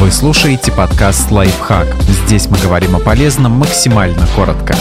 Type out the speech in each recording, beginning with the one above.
Вы слушаете подкаст «Лайфхак». Здесь мы говорим о полезном максимально коротко.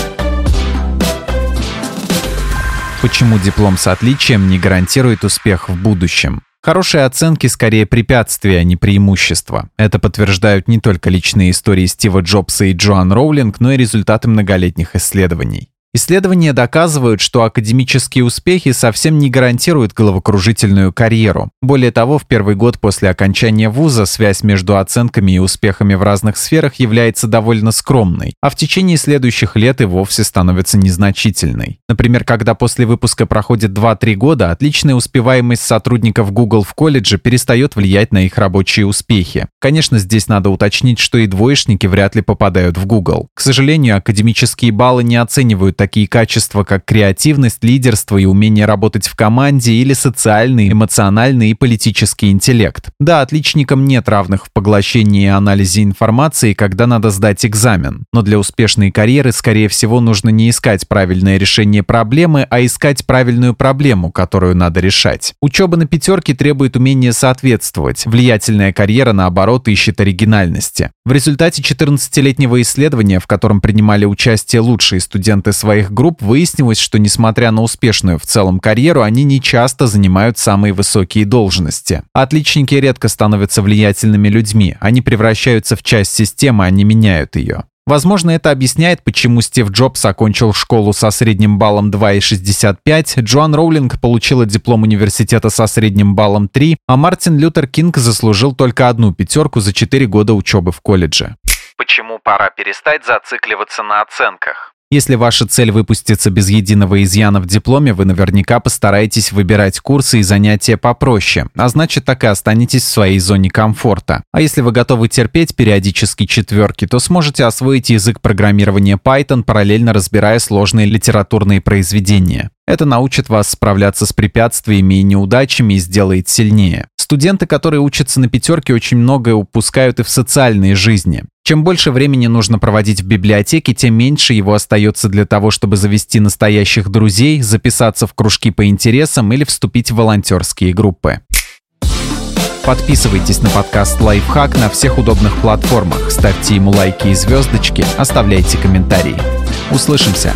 Почему диплом с отличием не гарантирует успех в будущем? Хорошие оценки скорее препятствия, а не преимущества. Это подтверждают не только личные истории Стива Джобса и Джоан Роулинг, но и результаты многолетних исследований. Исследования доказывают, что академические успехи совсем не гарантируют головокружительную карьеру. Более того, в первый год после окончания вуза связь между оценками и успехами в разных сферах является довольно скромной, а в течение следующих лет и вовсе становится незначительной. Например, когда после выпуска проходит 2-3 года, отличная успеваемость сотрудников Google в колледже перестает влиять на их рабочие успехи. Конечно, здесь надо уточнить, что и двоечники вряд ли попадают в Google. К сожалению, академические баллы не оценивают такие качества, как креативность, лидерство и умение работать в команде или социальный, эмоциональный и политический интеллект. Да, отличникам нет равных в поглощении и анализе информации, когда надо сдать экзамен. Но для успешной карьеры, скорее всего, нужно не искать правильное решение проблемы, а искать правильную проблему, которую надо решать. Учеба на пятерке требует умения соответствовать. Влиятельная карьера, наоборот, ищет оригинальности. В результате 14-летнего исследования, в котором принимали участие лучшие студенты своей своих групп выяснилось, что несмотря на успешную в целом карьеру, они не часто занимают самые высокие должности. Отличники редко становятся влиятельными людьми, они превращаются в часть системы, а не меняют ее. Возможно, это объясняет, почему Стив Джобс окончил школу со средним баллом 2,65, Джоан Роулинг получила диплом университета со средним баллом 3, а Мартин Лютер Кинг заслужил только одну пятерку за 4 года учебы в колледже. Почему пора перестать зацикливаться на оценках? Если ваша цель выпуститься без единого изъяна в дипломе, вы наверняка постараетесь выбирать курсы и занятия попроще, а значит так и останетесь в своей зоне комфорта. А если вы готовы терпеть периодически четверки, то сможете освоить язык программирования Python, параллельно разбирая сложные литературные произведения. Это научит вас справляться с препятствиями и неудачами и сделает сильнее. Студенты, которые учатся на пятерке, очень многое упускают и в социальной жизни. Чем больше времени нужно проводить в библиотеке, тем меньше его остается для того, чтобы завести настоящих друзей, записаться в кружки по интересам или вступить в волонтерские группы. Подписывайтесь на подкаст «Лайфхак» на всех удобных платформах, ставьте ему лайки и звездочки, оставляйте комментарии. Услышимся!